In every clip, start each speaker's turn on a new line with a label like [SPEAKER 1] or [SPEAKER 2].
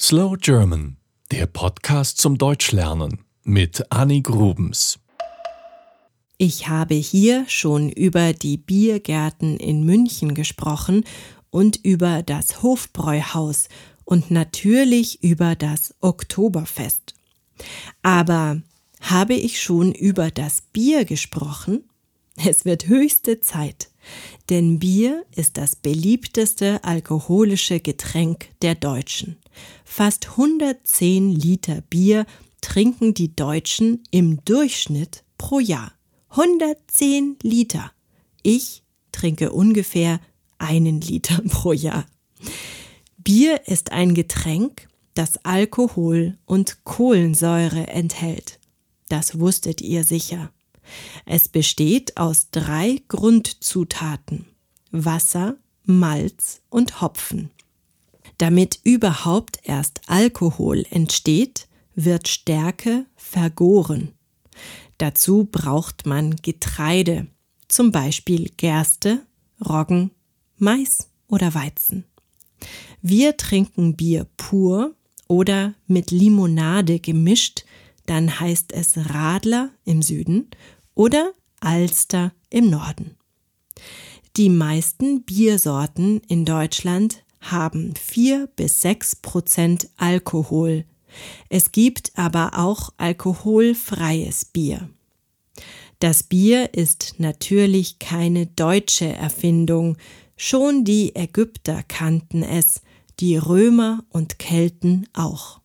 [SPEAKER 1] Slow German, der Podcast zum Deutschlernen mit Annie Grubens.
[SPEAKER 2] Ich habe hier schon über die Biergärten in München gesprochen und über das Hofbräuhaus und natürlich über das Oktoberfest. Aber habe ich schon über das Bier gesprochen? Es wird höchste Zeit, denn Bier ist das beliebteste alkoholische Getränk der Deutschen. Fast 110 Liter Bier trinken die Deutschen im Durchschnitt pro Jahr. 110 Liter. Ich trinke ungefähr einen Liter pro Jahr. Bier ist ein Getränk, das Alkohol und Kohlensäure enthält. Das wusstet ihr sicher. Es besteht aus drei Grundzutaten Wasser, Malz und Hopfen. Damit überhaupt erst Alkohol entsteht, wird Stärke vergoren. Dazu braucht man Getreide, zum Beispiel Gerste, Roggen, Mais oder Weizen. Wir trinken Bier pur oder mit Limonade gemischt, dann heißt es Radler im Süden oder Alster im Norden. Die meisten Biersorten in Deutschland haben vier bis sechs Prozent Alkohol. Es gibt aber auch alkoholfreies Bier. Das Bier ist natürlich keine deutsche Erfindung, schon die Ägypter kannten es, die Römer und Kelten auch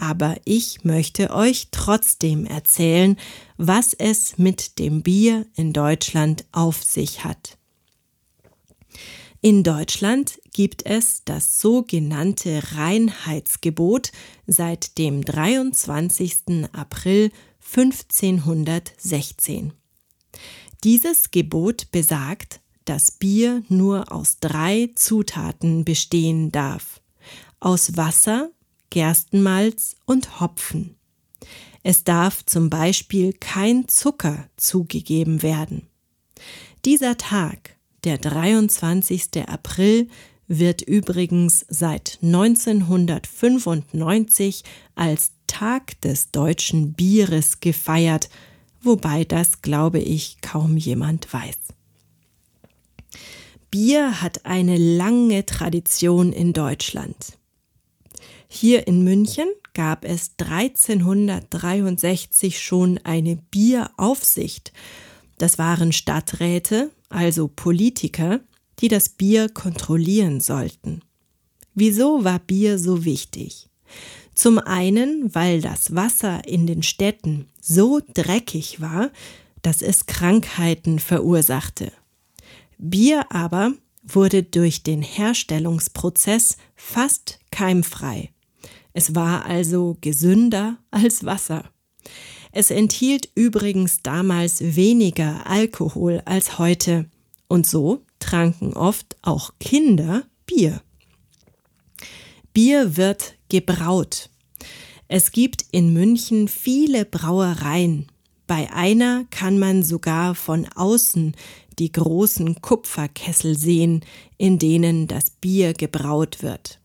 [SPEAKER 2] aber ich möchte euch trotzdem erzählen, was es mit dem Bier in Deutschland auf sich hat. In Deutschland gibt es das sogenannte Reinheitsgebot seit dem 23. April 1516. Dieses Gebot besagt, dass Bier nur aus drei Zutaten bestehen darf. Aus Wasser, Gerstenmalz und Hopfen. Es darf zum Beispiel kein Zucker zugegeben werden. Dieser Tag, der 23. April, wird übrigens seit 1995 als Tag des deutschen Bieres gefeiert, wobei das, glaube ich, kaum jemand weiß. Bier hat eine lange Tradition in Deutschland. Hier in München gab es 1363 schon eine Bieraufsicht. Das waren Stadträte, also Politiker, die das Bier kontrollieren sollten. Wieso war Bier so wichtig? Zum einen, weil das Wasser in den Städten so dreckig war, dass es Krankheiten verursachte. Bier aber wurde durch den Herstellungsprozess fast keimfrei. Es war also gesünder als Wasser. Es enthielt übrigens damals weniger Alkohol als heute, und so tranken oft auch Kinder Bier. Bier wird gebraut. Es gibt in München viele Brauereien. Bei einer kann man sogar von außen die großen Kupferkessel sehen, in denen das Bier gebraut wird.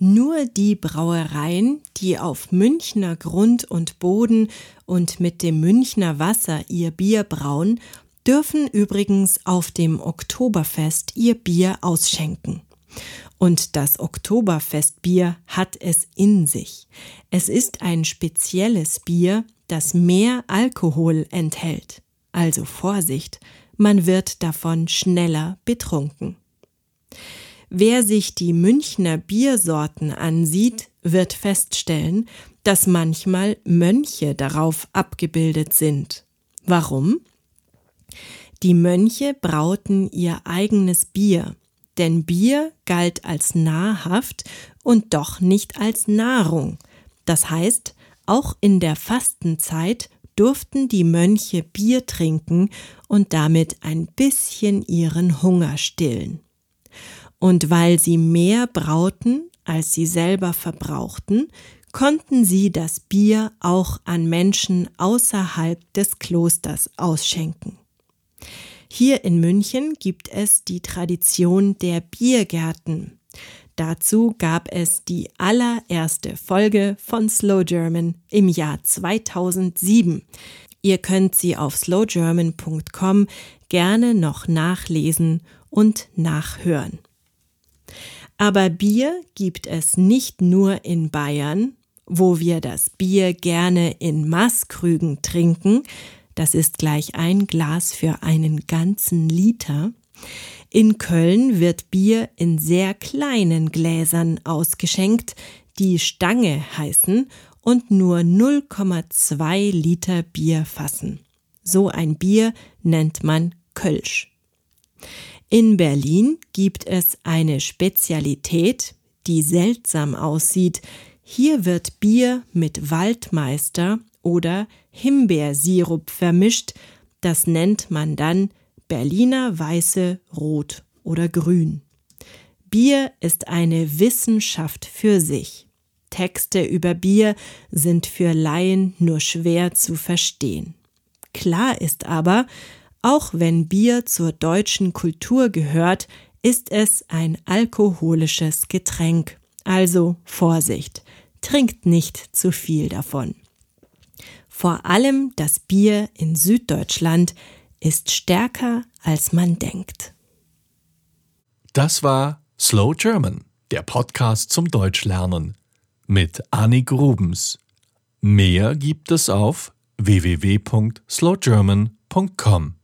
[SPEAKER 2] Nur die Brauereien, die auf Münchner Grund und Boden und mit dem Münchner Wasser ihr Bier brauen, dürfen übrigens auf dem Oktoberfest ihr Bier ausschenken. Und das Oktoberfestbier hat es in sich. Es ist ein spezielles Bier, das mehr Alkohol enthält. Also Vorsicht, man wird davon schneller betrunken. Wer sich die Münchner Biersorten ansieht, wird feststellen, dass manchmal Mönche darauf abgebildet sind. Warum? Die Mönche brauten ihr eigenes Bier, denn Bier galt als nahrhaft und doch nicht als Nahrung. Das heißt, auch in der Fastenzeit durften die Mönche Bier trinken und damit ein bisschen ihren Hunger stillen. Und weil sie mehr brauten, als sie selber verbrauchten, konnten sie das Bier auch an Menschen außerhalb des Klosters ausschenken. Hier in München gibt es die Tradition der Biergärten. Dazu gab es die allererste Folge von Slow German im Jahr 2007. Ihr könnt sie auf slowgerman.com gerne noch nachlesen und nachhören. Aber Bier gibt es nicht nur in Bayern, wo wir das Bier gerne in Maßkrügen trinken, das ist gleich ein Glas für einen ganzen Liter. In Köln wird Bier in sehr kleinen Gläsern ausgeschenkt, die Stange heißen und nur 0,2 Liter Bier fassen. So ein Bier nennt man Kölsch. In Berlin gibt es eine Spezialität, die seltsam aussieht. Hier wird Bier mit Waldmeister oder Himbeersirup vermischt. Das nennt man dann Berliner Weiße Rot oder Grün. Bier ist eine Wissenschaft für sich. Texte über Bier sind für Laien nur schwer zu verstehen. Klar ist aber, auch wenn Bier zur deutschen Kultur gehört, ist es ein alkoholisches Getränk. Also Vorsicht, trinkt nicht zu viel davon. Vor allem das Bier in Süddeutschland ist stärker, als man denkt.
[SPEAKER 1] Das war Slow German, der Podcast zum Deutschlernen mit Annie Grubens. Mehr gibt es auf www.slowgerman.com.